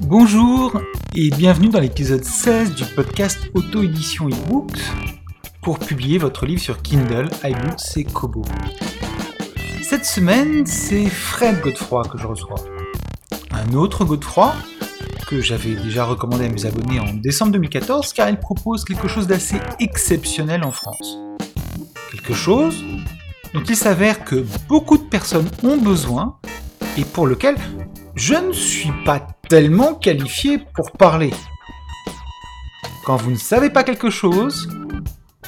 Bonjour et bienvenue dans l'épisode 16 du podcast Auto-édition eBooks pour publier votre livre sur Kindle, iBooks et Kobo. Cette semaine, c'est Fred Godefroy que je reçois. Un autre Godefroy que j'avais déjà recommandé à mes abonnés en décembre 2014 car il propose quelque chose d'assez exceptionnel en France. Quelque chose dont il s'avère que beaucoup de personnes ont besoin et pour lequel je ne suis pas tellement qualifié pour parler. Quand vous ne savez pas quelque chose,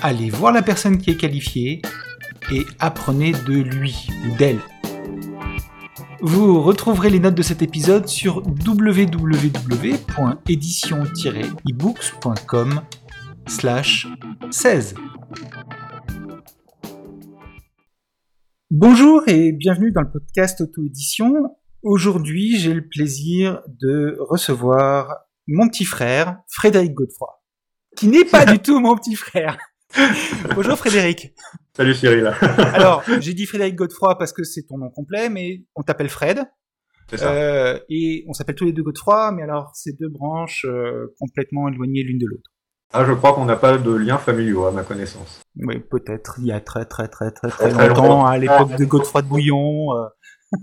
allez voir la personne qui est qualifiée et apprenez de lui ou d'elle. Vous retrouverez les notes de cet épisode sur www.édition-ebooks.com 16. Bonjour et bienvenue dans le podcast Auto-édition. Aujourd'hui, j'ai le plaisir de recevoir mon petit frère, Frédéric Godefroy, qui n'est pas du tout mon petit frère. Bonjour Frédéric. Salut Cyril. Alors, j'ai dit Frédéric Godefroy parce que c'est ton nom complet, mais on t'appelle Fred. C'est ça. Euh, et on s'appelle tous les deux Godefroy, mais alors c'est deux branches euh, complètement éloignées l'une de l'autre. Ah, je crois qu'on n'a pas de liens familiaux à ma connaissance. Oui, peut-être. Il y a très très très très très, longtemps. à l'époque de Godefroy de Bouillon. euh.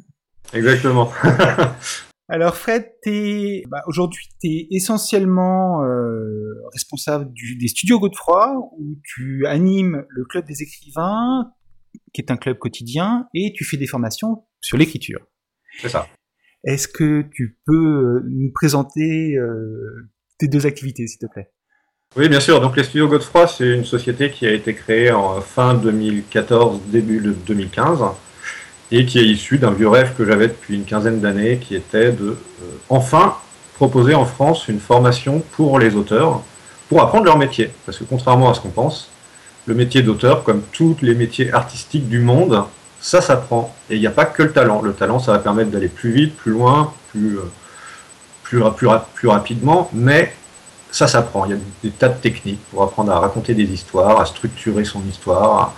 Exactement. Alors Fred, t'es bah, aujourd'hui t'es essentiellement euh, responsable du, des studios Godefroy où tu animes le club des écrivains, qui est un club quotidien, et tu fais des formations sur l'écriture. C'est ça. Est-ce que tu peux euh, nous présenter euh, tes deux activités, s'il te plaît? Oui, bien sûr. Donc, les studios Godefroy, c'est une société qui a été créée en fin 2014, début de 2015, et qui est issue d'un vieux rêve que j'avais depuis une quinzaine d'années, qui était de euh, enfin proposer en France une formation pour les auteurs, pour apprendre leur métier. Parce que contrairement à ce qu'on pense, le métier d'auteur, comme tous les métiers artistiques du monde, ça s'apprend. Et il n'y a pas que le talent. Le talent, ça va permettre d'aller plus vite, plus loin, plus, euh, plus, plus rapidement, mais ça s'apprend. Il y a des tas de techniques pour apprendre à raconter des histoires, à structurer son histoire, à,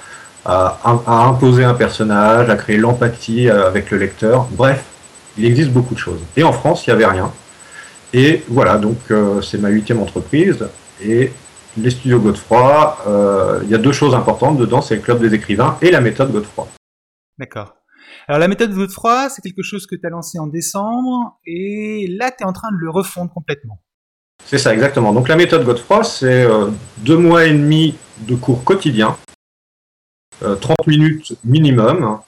à- à imposer un personnage, à créer l'empathie euh, avec le lecteur. Bref, il existe beaucoup de choses. Et en France, il n'y avait rien. Et voilà, donc euh, c'est ma huitième entreprise. Et les studios Godefroy, euh, il y a deux choses importantes dedans, c'est le club des écrivains et la méthode Godefroy. D'accord. Alors la méthode Godefroy, c'est quelque chose que tu as lancé en décembre, et là tu es en train de le refondre complètement. C'est ça, exactement. Donc la méthode Godefroy, c'est euh, deux mois et demi de cours quotidiens, 30 minutes minimum.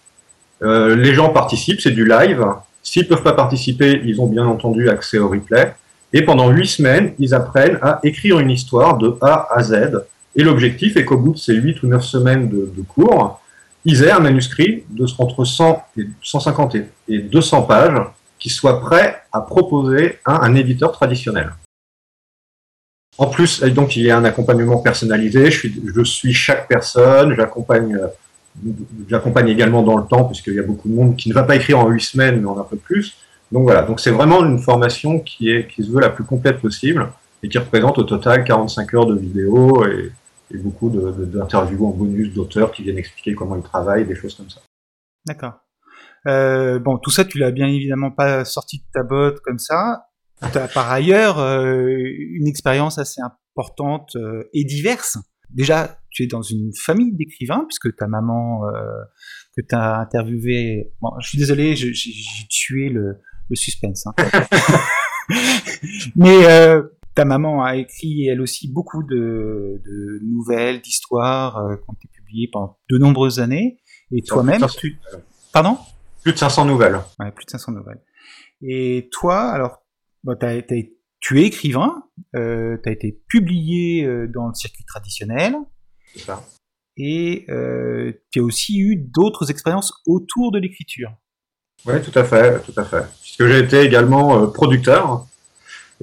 Euh, les gens participent, c'est du live. S'ils peuvent pas participer, ils ont bien entendu accès au replay. Et pendant huit semaines, ils apprennent à écrire une histoire de A à Z. Et l'objectif est qu'au bout de ces huit ou neuf semaines de, cours, ils aient un manuscrit de entre 100 et 150 et- et 200 pages qui soit prêt à proposer à un éditeur traditionnel. En plus, donc il y a un accompagnement personnalisé. Je suis, je suis chaque personne. J'accompagne, euh, j'accompagne également dans le temps, puisqu'il y a beaucoup de monde qui ne va pas écrire en huit semaines, mais en un peu plus. Donc voilà. Donc c'est vraiment une formation qui est, qui se veut la plus complète possible et qui représente au total 45 heures de vidéo et, beaucoup d'interviews en bonus d'auteurs qui viennent expliquer comment ils travaillent, des choses comme ça. D'accord. Euh, bon, tout ça, tu l'as bien évidemment pas sorti de ta botte comme ça. Tu as par ailleurs euh, une expérience assez importante euh, et diverse. Déjà, tu es dans une famille d'écrivains, puisque ta maman euh, que tu as interviewée... Bon, je suis désolé, j'ai tué le, le suspense. hein. Mais euh, ta maman a écrit, elle aussi, beaucoup de, de nouvelles, d'histoires euh, qui ont été publiées pendant de nombreuses années. Et toi-même, tu... Pardon? Plus de 500 nouvelles. Ouais, plus de 500 nouvelles. Et toi, alors, bon, t'as- t'as- tu es écrivain, euh, tu as été publié euh, dans le circuit traditionnel, C'est ça. et euh, tu as aussi eu d'autres expériences autour de l'écriture. Oui, tout à fait, tout à fait. Puisque j'ai été également euh, producteur.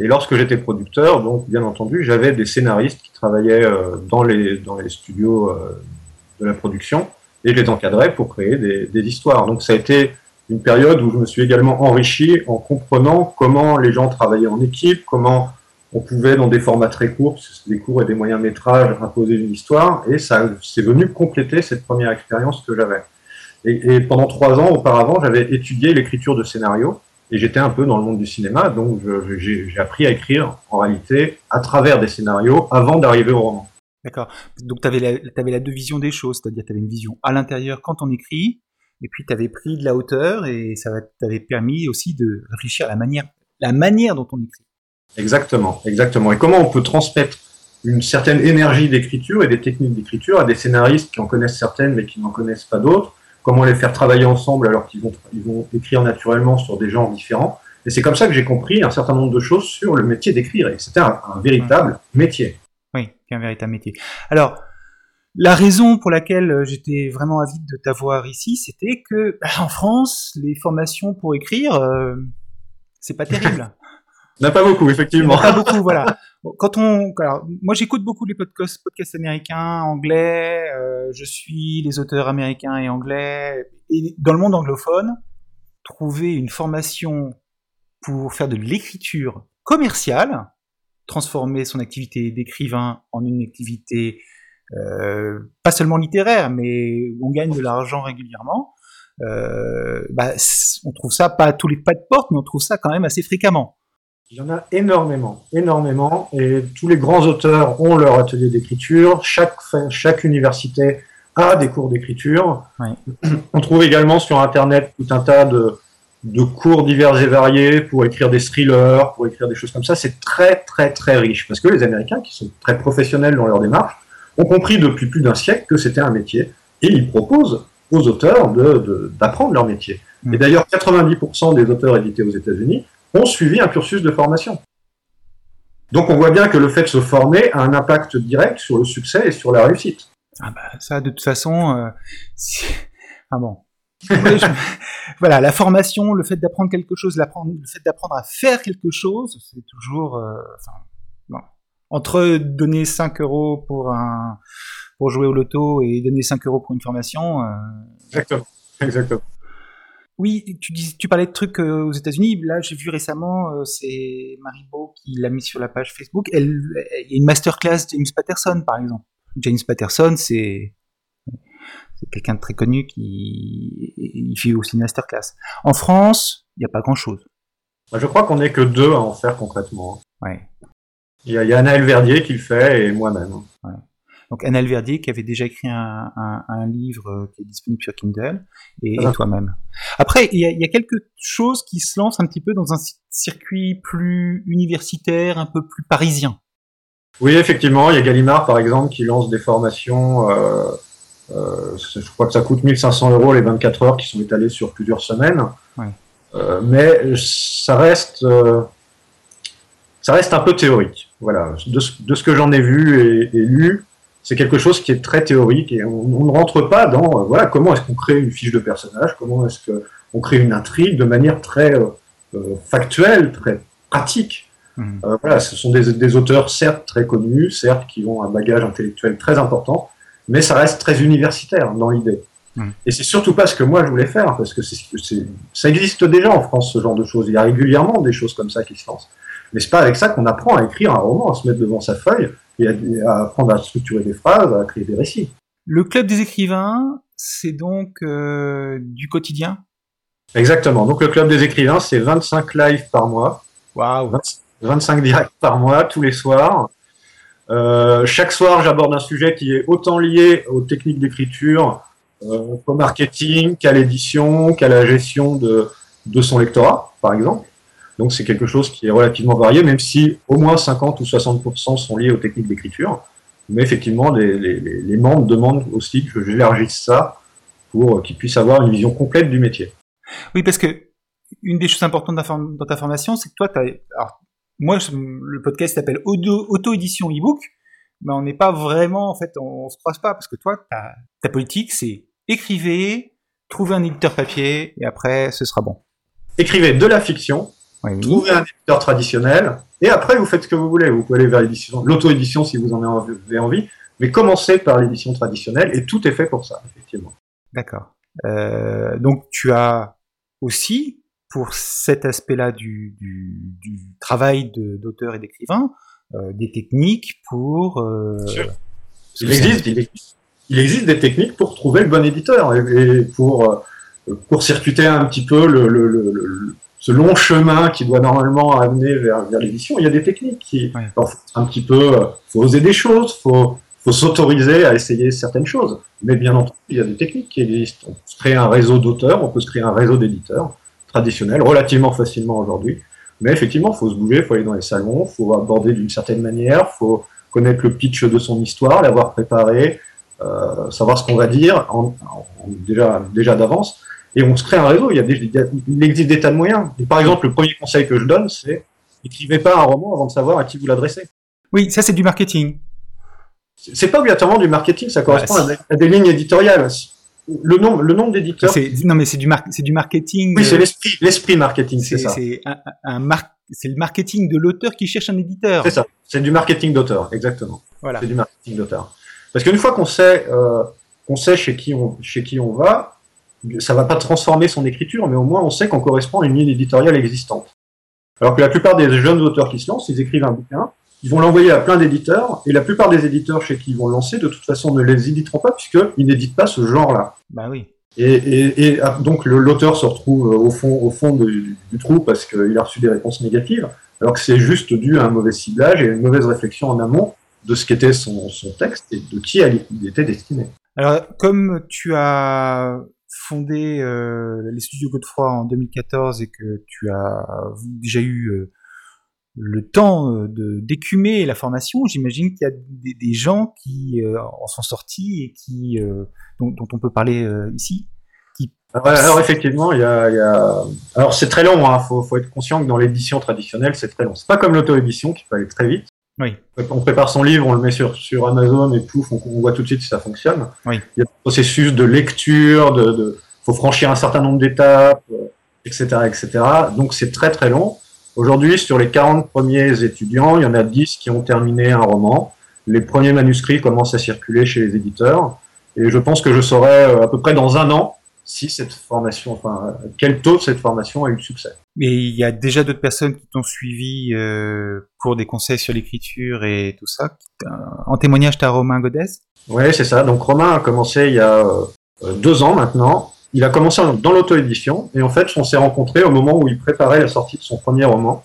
Et lorsque j'étais producteur, donc bien entendu, j'avais des scénaristes qui travaillaient euh, dans, les, dans les studios de la production et je les encadrais pour créer des, des histoires. Donc ça a été une période où je me suis également enrichi en comprenant comment les gens travaillaient en équipe, comment on pouvait, dans des formats très courts, des courts et des moyens métrages, imposer une histoire, et ça c'est venu compléter cette première expérience que j'avais. Et, pendant trois ans auparavant, j'avais étudié l'écriture de scénarios, et j'étais un peu dans le monde du cinéma, donc j'ai appris à écrire en réalité à travers des scénarios avant d'arriver au roman. D'accord. Donc tu avais, avais, la deux visions des choses, c'est-à-dire tu avais une vision à l'intérieur quand on écrit, et puis tu avais pris de la hauteur, et ça t'avait permis aussi de réfléchir à la manière, la manière dont on écrit. Exactement, exactement. Et comment on peut transmettre une certaine énergie d'écriture et des techniques d'écriture à des scénaristes qui en connaissent certaines mais qui n'en connaissent pas d'autres? Comment les faire travailler ensemble alors qu'ils vont, ils vont écrire naturellement sur des genres différents? Et c'est comme ça que j'ai compris un certain nombre de choses sur le métier d'écrire. Et c'était un, véritable métier. Oui, un véritable métier. Alors, la raison pour laquelle euh, j'étais vraiment avide de t'avoir ici, c'était que bah, en France, les formations pour écrire, euh, c'est pas terrible. n'a pas beaucoup, effectivement. Pas beaucoup, voilà. Quand on, alors, moi j'écoute beaucoup les podcasts, podcasts américains, anglais. Euh, je suis les auteurs américains et anglais. Et dans le monde anglophone, trouver une formation pour faire de l'écriture commerciale, transformer son activité d'écrivain en une activité pas seulement littéraire, mais où on gagne de l'argent régulièrement. Euh, bah, on trouve ça pas à tous les pas de porte, mais on trouve ça quand même assez fréquemment. Il y en a énormément, énormément, et tous les grands auteurs ont leur atelier d'écriture. Chaque, chaque université a des cours d'écriture. On trouve également sur Internet tout un tas de, de cours divers et variés pour écrire des thrillers, pour écrire des choses comme ça. C'est très, très, très riche, parce que les Américains, qui sont très professionnels dans leur démarche, ont compris depuis plus d'un siècle que c'était un métier, et ils proposent aux auteurs d'apprendre de, leur métier. Et d'ailleurs, 90% des auteurs édités aux États-Unis ont suivi un cursus de formation. Donc on voit bien que le fait de se former a un impact direct sur le succès et sur la réussite. Ah bah ça, de toute façon, euh, ah bon. voilà, la formation, le fait d'apprendre quelque chose, le fait d'apprendre à faire quelque chose, c'est toujours, euh, enfin, entre donner 5 euros pour un pour jouer au loto et donner 5 euros pour une formation. Euh, exactement, exactement. Oui, tu, dis, tu parlais de trucs euh, aux États-Unis. Là, j'ai vu récemment, euh, c'est Maribo qui l'a mis sur la page Facebook. Elle, il y a une masterclass James Patterson, par exemple. James Patterson, c'est quelqu'un de très connu qui il fait aussi une masterclass. En France, il n'y a pas grand-chose. Je crois qu'on n'est que deux à en faire concrètement. Ouais. Il y a, il y a Anaël Verdier qui le fait et moi-même. Donc Annel Verdier qui avait déjà écrit un, livre euh, qui est disponible sur Kindle et, toi-même. Après, il y, a, quelque chose qui se lance un petit peu dans un circuit plus universitaire, un peu plus parisien. Oui, effectivement, il y a Gallimard par exemple qui lance des formations. Euh, euh, je crois que ça coûte 1500 euros les 24 heures qui sont étalées sur plusieurs semaines. mais ça reste ça reste un peu théorique. Voilà, de, ce que j'en ai vu et, lu, c'est quelque chose qui est très théorique et on, ne rentre pas dans euh, voilà comment est-ce qu'on crée une fiche de personnage, comment est-ce qu'on crée une intrigue de manière très euh, euh, factuelle, très pratique. Mmh. voilà, ce sont des, auteurs certes très connus, certes qui ont un bagage intellectuel très important, mais ça reste très universitaire dans l'idée. Mmh. Et c'est surtout pas ce que moi je voulais faire, parce que c'est, ça existe déjà en France ce genre de choses. Il y a régulièrement des choses comme ça qui se lancent. Mais c'est pas avec ça qu'on apprend à écrire un roman, à se mettre devant sa feuille et à, apprendre à structurer des phrases, à créer des récits. Le club des écrivains, c'est donc euh, du quotidien? Exactement. Donc le club des écrivains, c'est 25 lives par mois. Waouh 25 directs par mois, tous les soirs. Euh, chaque soir, j'aborde un sujet qui est autant lié aux techniques d'écriture, euh, au marketing, qu'à l'édition, qu'à la gestion de, de son lectorat, par exemple. Donc c'est quelque chose qui est relativement varié, même si au moins 50 ou 60% sont liés aux techniques d'écriture. Mais effectivement, les, membres demandent aussi que j'élargisse ça pour qu'ils puissent avoir une vision complète du métier. Oui, parce que une des choses importantes dans ta formation, c'est que toi, as, alors, moi, le podcast s'appelle auto-édition e-book, mais on n'est pas vraiment, en fait, on, ne se croise pas, parce que toi, ta, ta politique, c'est écrivez, trouvez un éditeur papier, et après, ce sera bon. Écrivez de la fiction, Trouvez un éditeur traditionnel, et après vous faites ce que vous voulez. Vous pouvez aller vers l'auto-édition si vous en avez envie, mais commencez par l'édition traditionnelle, et tout est fait pour ça, effectivement. D'accord. Euh, donc tu as aussi, pour cet aspect-là du, travail d'auteur et d'écrivain, euh, des techniques pour... Euh, il, existe, il, existe, des techniques pour trouver le bon éditeur et, pour, euh, pour circuiter un petit peu le, ce long chemin qui doit normalement amener vers, vers l'édition. Il y a des techniques qui... un petit peu... faut oser des choses, faut faut s'autoriser à essayer certaines choses. Mais bien entendu, il y a des techniques qui existent. On peut se créer un réseau d'auteurs, on peut se créer un réseau d'éditeurs traditionnel, relativement facilement aujourd'hui. Mais effectivement, il faut se bouger, il faut aller dans les salons, il faut aborder d'une certaine manière, il faut connaître le pitch de son histoire, l'avoir préparé, euh, savoir ce qu'on va dire en, déjà, déjà d'avance. Et on se crée un réseau. Il, y a des, il, existe des tas de moyens. par exemple, le premier conseil que je donne, c'est écrivez pas un roman avant de savoir à qui vous l'adressez. Oui, ça c'est du marketing. C'est pas obligatoirement du marketing, ça correspond à, des, lignes éditoriales. Le nombre, le nombre d'éditeurs. Non, mais c'est du, c'est du marketing. Oui, c'est euh, l'esprit, l'esprit marketing, c'est ça. C'est un, un c'est le marketing de l'auteur qui cherche un éditeur. C'est ça. C'est du marketing d'auteur, exactement. Voilà. C'est du marketing d'auteur. Parce qu'une fois qu'on sait, euh, qu'on sait chez qui on, chez qui on va, ça va pas transformer son écriture, mais au moins on sait qu'on correspond à une ligne éditoriale existante. Alors que la plupart des jeunes auteurs qui se lancent, ils écrivent un bouquin, ils vont l'envoyer à plein d'éditeurs, et la plupart des éditeurs chez qui ils vont le lancer, de toute façon, ne les éditeront pas, puisqu'ils n'éditent pas ce genre-là. Bah oui. Et, et, et ah, donc l'auteur se retrouve au fond, au fond du, trou parce qu'il a reçu des réponses négatives, alors que c'est juste dû à un mauvais ciblage et à une mauvaise réflexion en amont de ce qu'était son, son texte et de qui il était destiné. Alors, comme tu as fondé euh, les studios Godefroy en 2014 et que tu as déjà eu euh, le temps euh, d'écumer la formation, j'imagine qu'il y a des, gens qui euh, en sont sortis et qui euh, dont, on peut parler ici. Alors, effectivement, il y a, alors c'est très long. Hein. Faut, faut être conscient que dans l'édition traditionnelle, c'est très long. C'est pas comme l'auto-édition qui peut aller très vite. Oui. On prépare son livre, on le met sur, sur Amazon et pouf, on, on voit tout de suite si ça fonctionne. Oui. Il y a un processus de lecture, de, de faut franchir un certain nombre d'étapes, etc., etc. Donc c'est très très long. Aujourd'hui, sur les 40 premiers étudiants, il y en a 10 qui ont terminé un roman. Les premiers manuscrits commencent à circuler chez les éditeurs. Et je pense que je saurai euh, à peu près dans un an si cette formation, enfin, quel taux cette formation a eu de succès. Mais il y a déjà d'autres personnes qui t'ont suivi euh, pour des conseils sur l'écriture et tout ça. En témoignage, tu as Romain Godès Oui, c'est ça. Donc Romain a commencé il y a euh, deux ans maintenant il a commencé dans l'auto-édition et en fait, on s'est rencontrés au moment où il préparait la sortie de son premier roman.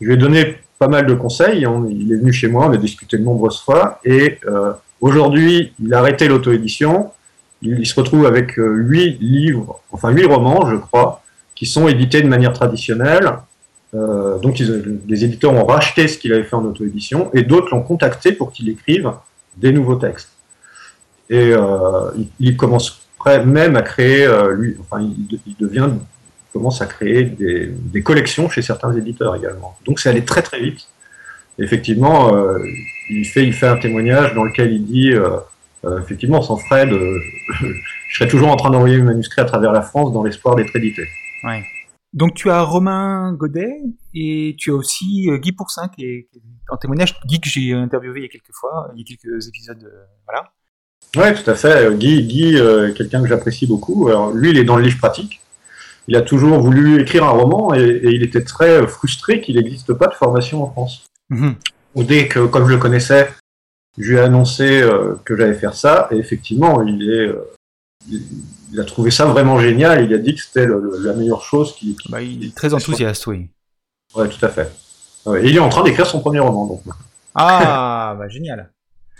Je lui ai donné pas mal de conseils. il est venu chez moi, on a discuté de nombreuses fois et euh, aujourd'hui, il a arrêté l'auto-édition. Il, se retrouve avec euh, huit livres, enfin huit romans, je crois, qui sont édités de manière traditionnelle. Euh, donc, ils, les éditeurs ont racheté ce qu'il avait fait en auto-édition et d'autres l'ont contacté pour qu'il écrive des nouveaux textes. Et il, il commence même à créer, euh, lui, enfin, il, devient, commence à créer des, collections chez certains éditeurs également. Donc c'est allé très très vite. effectivement, euh, il, fait, il fait un témoignage dans lequel il dit, euh, effectivement, sans Fred, je serais toujours en train d'envoyer mes manuscrits à travers la France dans l'espoir d'être édité. Ouais. Donc tu as Romain Godet et tu as aussi Guy Pourcin qui est, en témoignage, Guy que j'ai interviewé il y a quelques fois, il y a quelques épisodes, voilà. Oui, tout à fait. Guy, Guy euh, quelqu'un que j'apprécie beaucoup. Alors, lui, il est dans le livre pratique. Il a toujours voulu écrire un roman et, il était très frustré qu'il n'existe pas de formation en France. Mhm. Dès que, comme je le connaissais, je lui ai annoncé euh, que j'allais faire ça, et effectivement, il est, euh, il, a trouvé ça vraiment génial. Il a dit que c'était la meilleure chose qui. Bah, il est très enthousiaste, oui. Ouais, tout à fait. Et il est en train d'écrire son premier roman, donc. Ah, bah génial.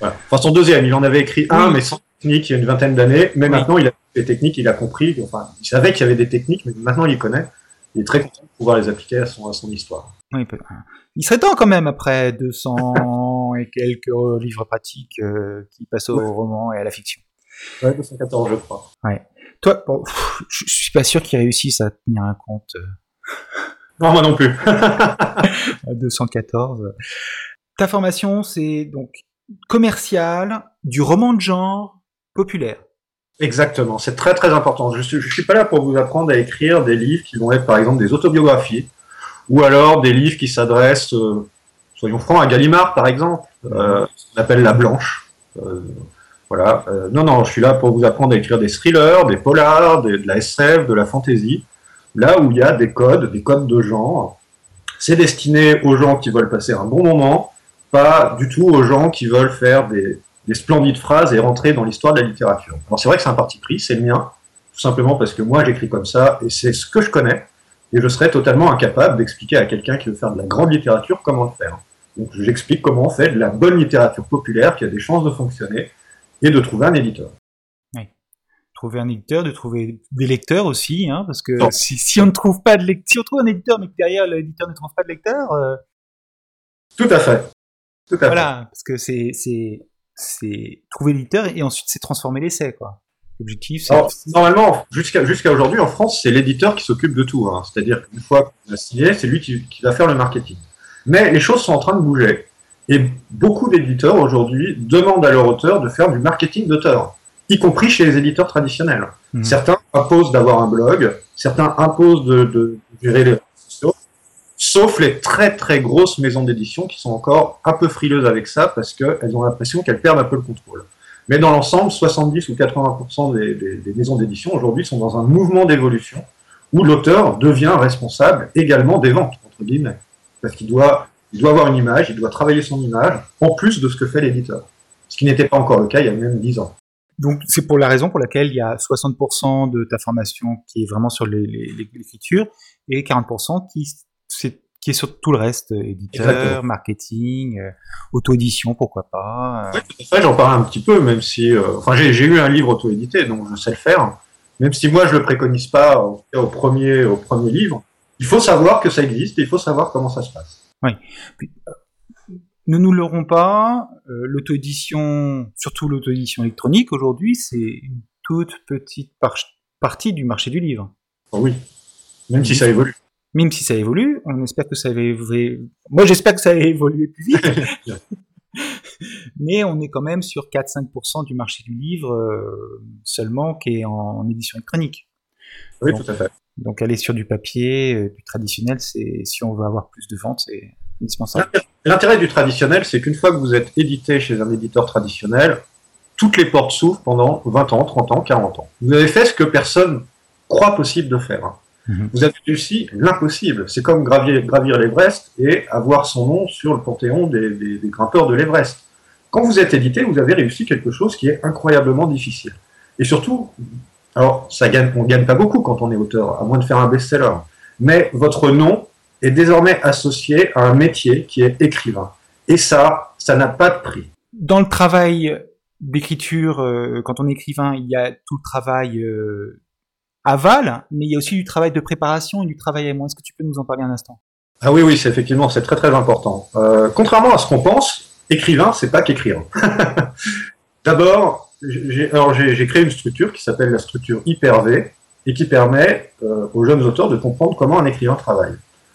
Enfin, son deuxième, il en avait écrit un, mais sans technique, il y a une vingtaine d'années. Mais maintenant, il a des techniques, il a compris. Enfin, il savait qu'il y avait des techniques, mais maintenant, il les connaît. Il est très content de pouvoir les appliquer à son, à son histoire. Oui, il serait temps quand même, après 200 et quelques livres pratiques, euh, qui passent au roman et à la fiction. Ouais, 214, je crois. Ouais. Toi, bon, je suis pas sûr qu'il réussisse à tenir un compte. Euh. Non, moi non plus. 214. Ta formation, c'est donc commercial du roman de genre populaire. Exactement, c'est très très important. Je ne suis, suis pas là pour vous apprendre à écrire des livres qui vont être par exemple des autobiographies, ou alors des livres qui s'adressent, euh, soyons francs, à Gallimard par exemple, euh, on appelle La Blanche. Euh, voilà. Euh, non, non, je suis là pour vous apprendre à écrire des thrillers, des polars, de la SF, de la fantasy. là où il y a des codes, des codes de genre. C'est destiné aux gens qui veulent passer un bon moment, pas du tout aux gens qui veulent faire des, des splendides phrases et rentrer dans l'histoire de la littérature. Alors c'est vrai que c'est un parti pris, c'est le mien, tout simplement parce que moi j'écris comme ça et c'est ce que je connais, et je serais totalement incapable d'expliquer à quelqu'un qui veut faire de la grande littérature comment le faire. Donc j'explique comment on fait de la bonne littérature populaire qui a des chances de fonctionner et de trouver un éditeur. Oui. Trouver un éditeur, de trouver des lecteurs aussi, hein, parce que si, si, on ne trouve pas de lecteur, si on trouve un éditeur mais que derrière l'éditeur ne trouve pas de lecteur. Euh... Tout à fait. Tout à voilà, fait. parce que c'est c'est trouver l'éditeur et ensuite c'est transformer l'essai quoi. L'objectif c'est normalement jusqu'à jusqu'à aujourd'hui en France c'est l'éditeur qui s'occupe de tout. Hein. C'est-à-dire qu'une fois qu'on a signé c'est lui qui, qui va faire le marketing. Mais les choses sont en train de bouger. Et beaucoup d'éditeurs aujourd'hui demandent à leur auteur de faire du marketing d'auteur, y compris chez les éditeurs traditionnels. Mmh. Certains imposent d'avoir un blog, certains imposent de, de gérer les réseaux sociaux, sauf les très très grosses maisons d'édition qui sont encore un peu frileuses avec ça parce qu'elles ont l'impression qu'elles perdent un peu le contrôle. Mais dans l'ensemble, 70 ou 80% des, des, des maisons d'édition aujourd'hui sont dans un mouvement d'évolution où l'auteur devient responsable également des ventes, entre guillemets parce qu'il doit, il doit avoir une image, il doit travailler son image, en plus de ce que fait l'éditeur. Ce qui n'était pas encore le cas il y a même 10 ans. Donc c'est pour la raison pour laquelle il y a 60% de ta formation qui est vraiment sur l'écriture et 40% qui, est, qui est sur tout le reste, éditeur, Exactement. marketing, euh, auto-édition, pourquoi pas. Euh... Oui, ça j'en parle un petit peu, même si... Euh, enfin j'ai eu un livre auto-édité, donc je sais le faire. Même si moi je le préconise pas au premier, au premier livre, il faut savoir que ça existe et il faut savoir comment ça se passe. Oui. Euh, ne nous leurrons pas, euh, l'auto-édition, surtout l'auto-édition électronique aujourd'hui, c'est une toute petite par partie du marché du livre. Oh oui, même si ça évolue. Même si ça évolue, on espère que ça va évoluer. Moi, j'espère que ça va évoluer plus vite. Mais on est quand même sur 4-5% du marché du livre euh, seulement qui est en, en édition électronique. Oui, Donc, tout à fait. Donc aller sur du papier, euh, du traditionnel, c'est si on veut avoir plus de ventes, c'est indispensable. L'intérêt du traditionnel, c'est qu'une fois que vous êtes édité chez un éditeur traditionnel, toutes les portes s'ouvrent pendant 20 ans, 30 ans, 40 ans. Vous avez fait ce que personne croit possible de faire. Mm -hmm. Vous avez réussi l'impossible. C'est comme gravir, gravir l'Everest et avoir son nom sur le panthéon des, des, des grimpeurs de l'Everest. Quand vous êtes édité, vous avez réussi quelque chose qui est incroyablement difficile. Et surtout, alors, ça gagne, on gagne pas beaucoup quand on est auteur, à moins de faire un best-seller. Mais votre nom est désormais associé à un métier qui est écrivain. Et ça, ça n'a pas de prix. Dans le travail d'écriture, euh, quand on est écrivain, il y a tout le travail euh, aval, mais il y a aussi du travail de préparation et du travail à moi. Est-ce que tu peux nous en parler un instant? Ah oui, oui, c'est effectivement, c'est très très important. Euh, contrairement à ce qu'on pense, écrivain, c'est pas qu'écrire. D'abord, alors j'ai créé une structure qui s'appelle la structure Hyper-V et qui permet euh, aux jeunes auteurs de comprendre comment un écrivain travaille.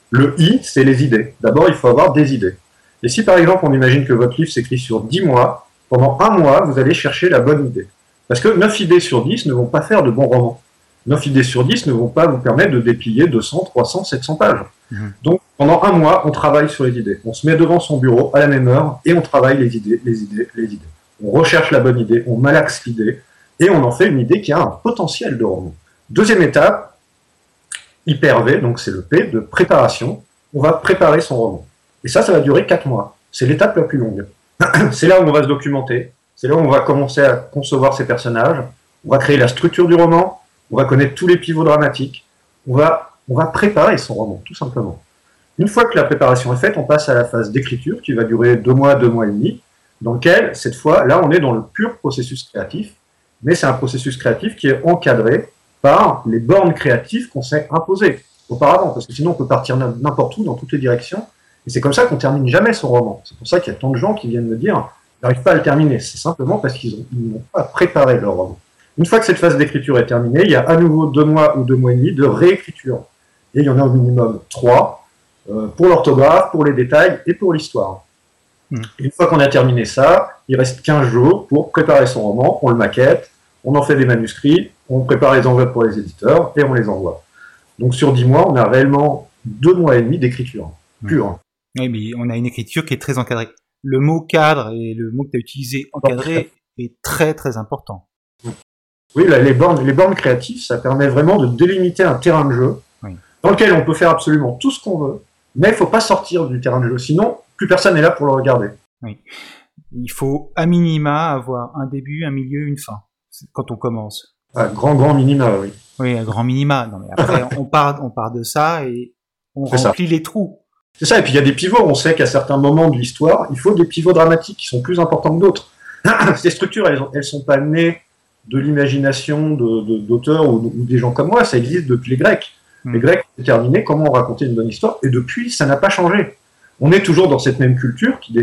Le I, c'est les idées. D'abord, il faut avoir des idées. Et si par exemple on imagine que votre livre s'écrit sur 10 mois, pendant un mois, vous allez chercher la bonne idée. Parce que 9 idées sur 10 ne vont pas faire de bons romans. 9 idées sur 10 ne vont pas vous permettre de déplier 200, 300, 700 pages. Mmh. Donc pendant un mois, on travaille sur les idées. On se met devant son bureau à la même heure et on travaille les idées, les idées, les idées on recherche la bonne idée, on malaxe l'idée, et on en fait une idée qui a un potentiel de roman. Deuxième étape, hyper V, donc c'est le P, de préparation. On va préparer son roman. Et ça, ça va durer quatre mois. C'est l'étape la plus longue. c'est là où on va se documenter, c'est là où on va commencer à concevoir ses personnages, on va créer la structure du roman, on va connaître tous les pivots dramatiques, on va, on va préparer son roman, tout simplement. Une fois que la préparation est faite, on passe à la phase d'écriture qui va durer deux mois, deux mois et demi, dans lequel, cette fois, là, on est dans le pur processus créatif, mais c'est un processus créatif qui est encadré par les bornes créatives qu'on s'est imposées auparavant, parce que sinon on peut partir n'importe où, dans toutes les directions, et c'est comme ça qu'on termine jamais son roman. C'est pour ça qu'il y a tant de gens qui viennent me dire, n'arrivent pas à le terminer. C'est simplement parce qu'ils n'ont pas préparé leur roman. Une fois que cette phase d'écriture est terminée, il y a à nouveau deux mois ou deux mois et demi de réécriture. Et il y en a au minimum trois, euh, pour l'orthographe, pour les détails et pour l'histoire. Mmh. Une fois qu'on a terminé ça, il reste 15 jours pour préparer son roman, on le maquette, on en fait des manuscrits, on prépare les enveloppes pour les éditeurs et on les envoie. Donc sur 10 mois, on a réellement deux mois et demi d'écriture mmh. pure. Oui, mais on a une écriture qui est très encadrée. Le mot cadre et le mot que tu as utilisé, encadré, est très très important. Oui, là, les, bornes, les bornes créatives, ça permet vraiment de délimiter un terrain de jeu. Oui. dans lequel on peut faire absolument tout ce qu'on veut, mais il faut pas sortir du terrain de jeu, sinon plus personne n'est là pour le regarder. Oui. Il faut à minima avoir un début, un milieu, une fin quand on commence. Un grand grand minima, oui. Oui, un grand minima. Non, mais après on part on part de ça et on remplit les trous. C'est ça, et puis il y a des pivots. On sait qu'à certains moments de l'histoire, il faut des pivots dramatiques qui sont plus importants que d'autres. Ces structures, elles, elles sont pas nées de l'imagination d'auteurs de, ou, des gens comme moi, ça existe depuis les Grecs. Hmm. Les Grecs ont déterminé comment raconter une bonne histoire, et depuis, ça n'a pas changé. On est toujours dans cette même culture qui,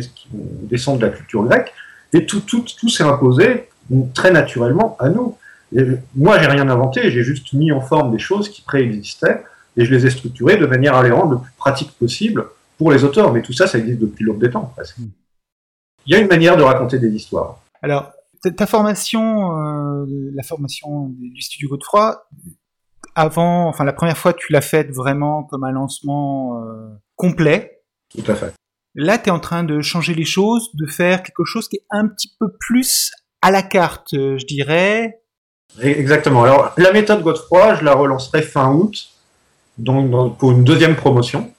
descend de la culture grecque, et tout, tout, tout s'est imposé très naturellement à nous. Et moi, j'ai rien inventé, j'ai juste mis en forme des choses qui préexistaient, et je les ai structurées de manière à les rendre le plus pratique possible pour les auteurs. Mais tout ça, ça existe depuis l'aube des temps. Presque. Il y a une manière de raconter des histoires. Alors, ta formation, euh, la formation du studio Godefroy, avant, enfin la première fois, tu l'as faite vraiment comme un lancement euh, complet. Tout à fait. Là, tu es en train de changer les choses, de faire quelque chose qui est un petit peu plus à la carte, euh, je dirais. Exactement. Alors, la méthode Godefroy, je la relancerai fin août, donc pour une deuxième promotion.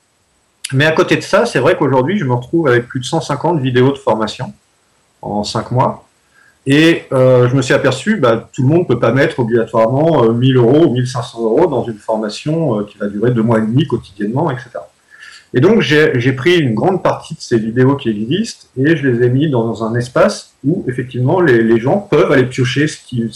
Mais à côté de ça, c'est vrai qu'aujourd'hui, je me retrouve avec plus de 150 vidéos de formation en 5 mois. Et euh, je me suis aperçu, bah, tout le monde ne peut pas mettre obligatoirement 1000 euh, euros ou 1500 euros dans une formation qui va durer deux mois et demi quotidiennement, etc. Et donc j'ai pris une grande partie de ces vidéos qui existent et je les ai mis dans un espace où effectivement les, gens peuvent aller piocher ce qu'ils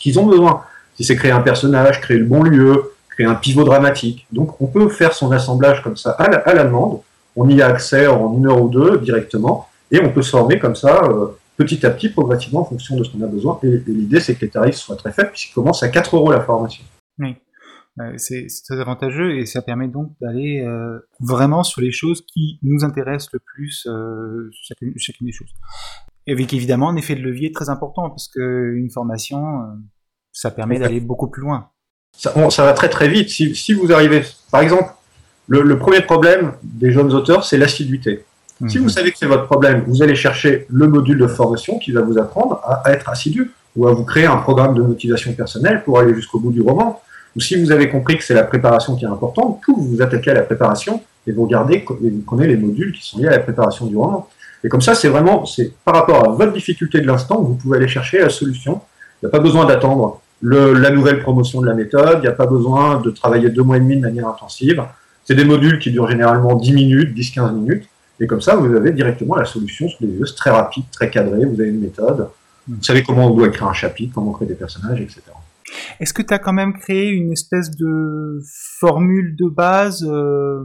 qu ont besoin. Si c'est créer un personnage, créer le bon lieu, créer un pivot dramatique. Donc on peut faire son assemblage comme ça à la, demande. On y a accès en une heure ou deux directement et on peut se former comme ça. Euh, petit à petit, progressivement, en fonction de ce qu'on a besoin. Et, l'idée, c'est que les tarifs soient très faibles, puisqu'ils commencent à 4 euros la formation. Oui. Euh, c'est très avantageux et ça permet donc d'aller euh, vraiment sur les choses qui nous intéressent le plus, euh, chacune, chacune, des choses. Et avec évidemment un effet de levier très important parce qu'une formation, ça permet d'aller beaucoup plus loin. Ça, ça, va très très vite. Si, si vous arrivez, par exemple, le, le premier problème des jeunes auteurs, c'est l'assiduité. Si vous mhm. savez que c'est votre problème, vous allez chercher le module de formation qui va vous apprendre à, être assidu ou à vous créer un programme de motivation personnelle pour aller jusqu'au bout du roman. Ou si vous avez compris que c'est la préparation qui est importante, vous vous attaquez à la préparation et vous regardez et vous connaissez les modules qui sont liés à la préparation du roman. Et comme ça, c'est vraiment, c'est par rapport à votre difficulté de l'instant, vous pouvez aller chercher la solution. Il n'y a pas besoin d'attendre la nouvelle promotion de la méthode, il n'y a pas besoin de travailler deux mois et demi de manière intensive. C'est des modules qui durent généralement 10 minutes, 10-15 minutes. Et comme ça, vous avez directement la solution sous les yeux. Très rapide, très cadré. Vous avez une méthode. Vous savez comment on doit écrire un chapitre, comment créer des personnages, etc. Est-ce que tu as quand même créé une espèce de formule de base, euh,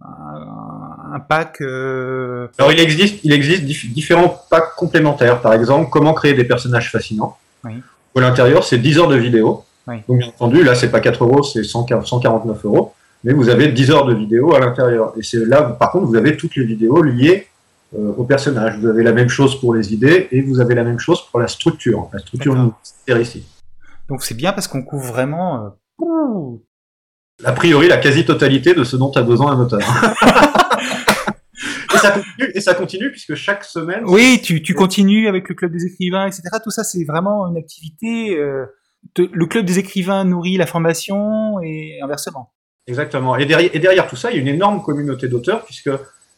un pack euh... Alors il existe, il existe différents packs complémentaires. Par exemple, comment créer des personnages fascinants. Oui. À l'intérieur, c'est 10 heures de vidéo. Oui. Donc bien entendu, là, c'est pas 4 euros, c'est 149 euros mais vous avez 10 heures de vidéo à l'intérieur. Et c'est là, par contre, vous avez toutes les vidéos liées euh, au personnage. Vous avez la même chose pour les idées et vous avez la même chose pour la structure. La structure ici. Donc c'est bien parce qu'on couvre vraiment. Euh... A priori, la quasi-totalité de ce dont a besoin un auteur. et, ça continue, et ça continue puisque chaque semaine. Oui, tu, tu continues avec le club des écrivains, etc. Tout ça, c'est vraiment une activité. Euh, le club des écrivains nourrit la formation et inversement. Exactement. Et derrière, et derrière, tout ça, il y a une énorme communauté d'auteurs, puisque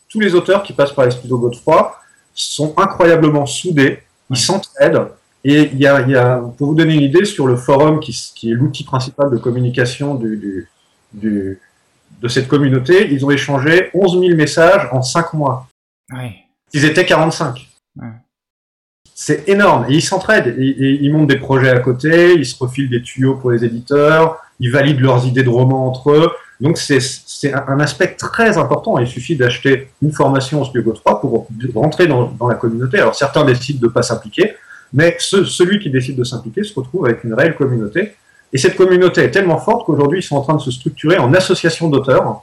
tous les auteurs qui passent par les studios Godefroy sont incroyablement soudés, ils s'entraident. Et il y, a, il y a, pour vous donner une idée, sur le forum, qui, qui est l'outil principal de communication du, du, du, de cette communauté, ils ont échangé 11 000 messages en 5 mois. Ouais. Ils étaient 45. Ouais. C'est énorme. Et ils s'entraident. Et, et, ils montent des projets à côté, ils se refilent des tuyaux pour les éditeurs, ils valident leurs idées de romans entre eux. Donc c'est un aspect très important. Il suffit d'acheter une formation au Studio 3 pour rentrer dans, dans, la communauté. Alors certains décident de ne pas s'impliquer, mais ce, celui qui décide de s'impliquer se retrouve avec une réelle communauté. Et cette communauté est tellement forte qu'aujourd'hui ils sont en train de se structurer en association d'auteurs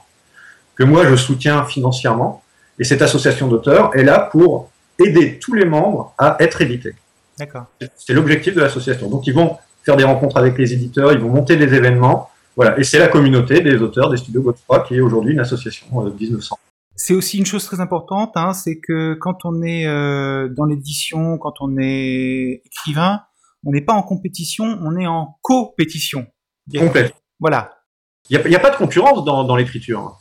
que moi je soutiens financièrement. Et cette association d'auteurs est là pour aider tous les membres à être édités. D'accord. C'est l'objectif de l'association. Donc ils vont faire des rencontres avec les éditeurs, ils vont monter des événements. Voilà. Et c'est la communauté des auteurs des studios Godefroy qui est aujourd'hui une association euh, 1900. C'est aussi une chose très importante, hein, c'est que quand on est euh, dans l'édition, quand on est écrivain, on n'est pas en compétition, on est en compétition. Complète. Voilà. Il n'y a, pas de concurrence dans, l'écriture.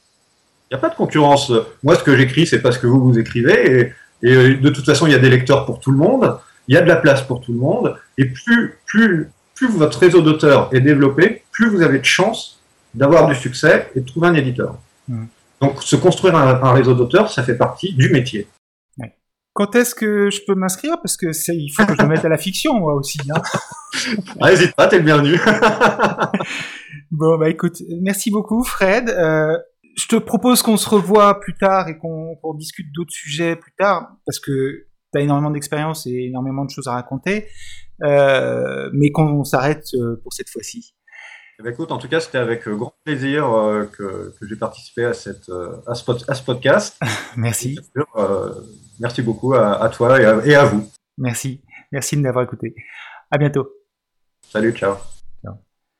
Il n'y a pas de concurrence. Moi, ce que j'écris, c'est parce que vous, vous écrivez. Et, et, de toute façon, il y a des lecteurs pour tout le monde. Il y a de la place pour tout le monde. Et plus, plus, plus votre réseau d'auteurs est développé, plus vous avez de chances d'avoir du succès et de trouver un éditeur. Hmm. Donc, se construire un, réseau d'auteurs, ça fait partie du métier. Quand est-ce que je peux m'inscrire? Parce que c'est, il faut que je me mette à la fiction, moi aussi. Hein. N'hésite pas, t'es le bienvenu. bon, bah écoute, merci beaucoup, Fred. Euh, je te propose qu'on se revoie plus tard et qu'on, discute d'autres sujets plus tard, parce que tu as énormément d'expérience et énormément de choses à raconter, euh, mais qu'on s'arrête euh, pour cette fois-ci. Eh ben, écoute, en tout cas, c'était avec grand plaisir que, j'ai participé à, cette, à, ce, podcast. merci. Merci beaucoup à, toi et à, et à vous. Merci. Merci de m'avoir écouté. À bientôt. Salut, ciao.